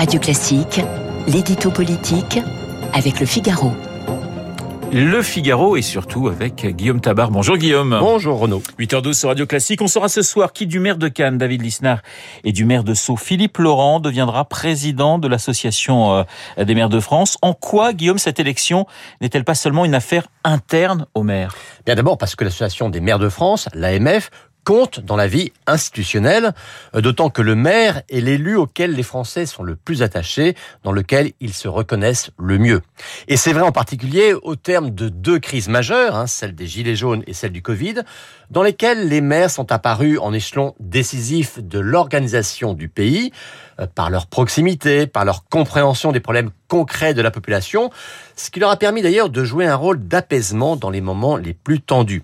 Radio Classique, l'édito politique avec le Figaro. Le Figaro et surtout avec Guillaume Tabar. Bonjour Guillaume. Bonjour Renaud. 8h12 sur Radio Classique. On saura ce soir qui du maire de Cannes, David Lisnard, et du maire de Sceaux, Philippe Laurent, deviendra président de l'Association euh, des maires de France. En quoi, Guillaume, cette élection n'est-elle pas seulement une affaire interne au maire? Bien d'abord parce que l'Association des maires de France, l'AMF, compte dans la vie institutionnelle, euh, d'autant que le maire est l'élu auquel les Français sont le plus attachés, dans lequel ils se reconnaissent le mieux. Et c'est vrai en particulier au terme de deux crises majeures, hein, celle des Gilets jaunes et celle du Covid, dans lesquelles les maires sont apparus en échelon décisif de l'organisation du pays, euh, par leur proximité, par leur compréhension des problèmes concrets de la population, ce qui leur a permis d'ailleurs de jouer un rôle d'apaisement dans les moments les plus tendus.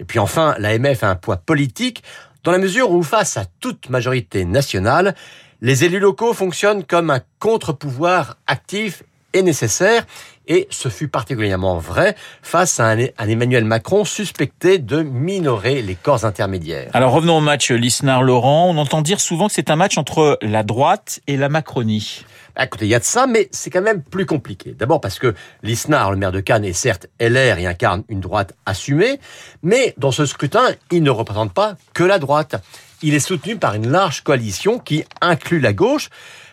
Et puis enfin, l'AMF a un poids politique dans la mesure où, face à toute majorité nationale, les élus locaux fonctionnent comme un contre-pouvoir actif et nécessaire, et ce fut particulièrement vrai face à un, Emmanuel Macron suspecté de minorer les corps intermédiaires. Alors revenons au match Lisnard-Laurent. On entend dire souvent que c'est un match entre la droite et la Macronie. Bah, écoutez, il y a de ça, mais c'est quand même plus compliqué. D'abord parce que Lisnard, le maire de Cannes, est certes LR et incarne une droite assumée, mais dans ce scrutin, il ne représente pas que la droite. Il est soutenu par une large coalition qui inclut la gauche,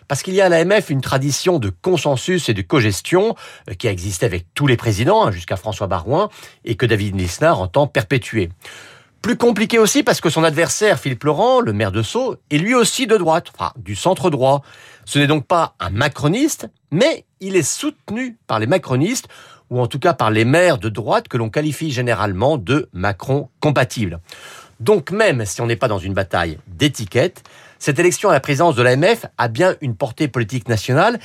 parce qu'il y a à l'AMF une tradition de consensus et de cogestion euh, qui a existé avec tous les présidents, hein, jusqu'à François Barouin, et que David Lisnard entend perpétuer. Plus compliqué aussi parce que son adversaire, Philippe Laurent, le maire de Sceaux, est lui aussi de droite, enfin du centre droit. Ce n'est donc pas un macroniste, mais il est soutenu par les macronistes, ou en tout cas par les maires de droite que l'on qualifie généralement de Macron compatibles. Donc même si on n'est pas dans une bataille d'étiquette, cette élection à la présidence de l'AMF a bien une portée politique nationale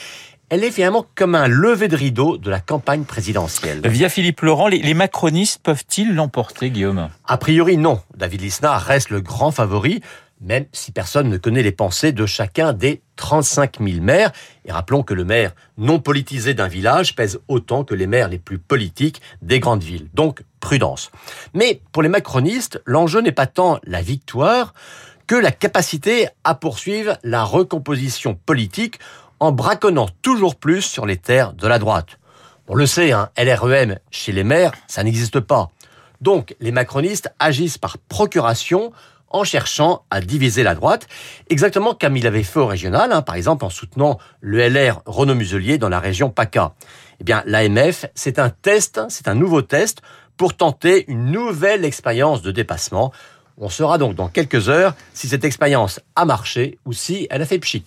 elle est finalement comme un lever de rideau de la campagne présidentielle. Via Philippe Laurent, les, macronistes peuvent-ils l'emporter, Guillaume? A priori, non. David Lisnard reste le grand favori, même si personne ne connaît les pensées de chacun des 35 000 maires. Et rappelons que le maire non politisé d'un village pèse autant que les maires les plus politiques des grandes villes. Donc, prudence. Mais pour les macronistes, l'enjeu n'est pas tant la victoire que la capacité à poursuivre la recomposition politique en braconnant toujours plus sur les terres de la droite. On le sait, hein, LREM chez les maires, ça n'existe pas. Donc les macronistes agissent par procuration en cherchant à diviser la droite, exactement comme il avait fait au régional, hein, par exemple en soutenant le LR Renaud Muselier dans la région PACA. Eh bien, l'AMF, c'est un test, c'est un nouveau test pour tenter une nouvelle expérience de dépassement on saura donc dans quelques heures si cette expérience a marché ou si elle a fait pchit.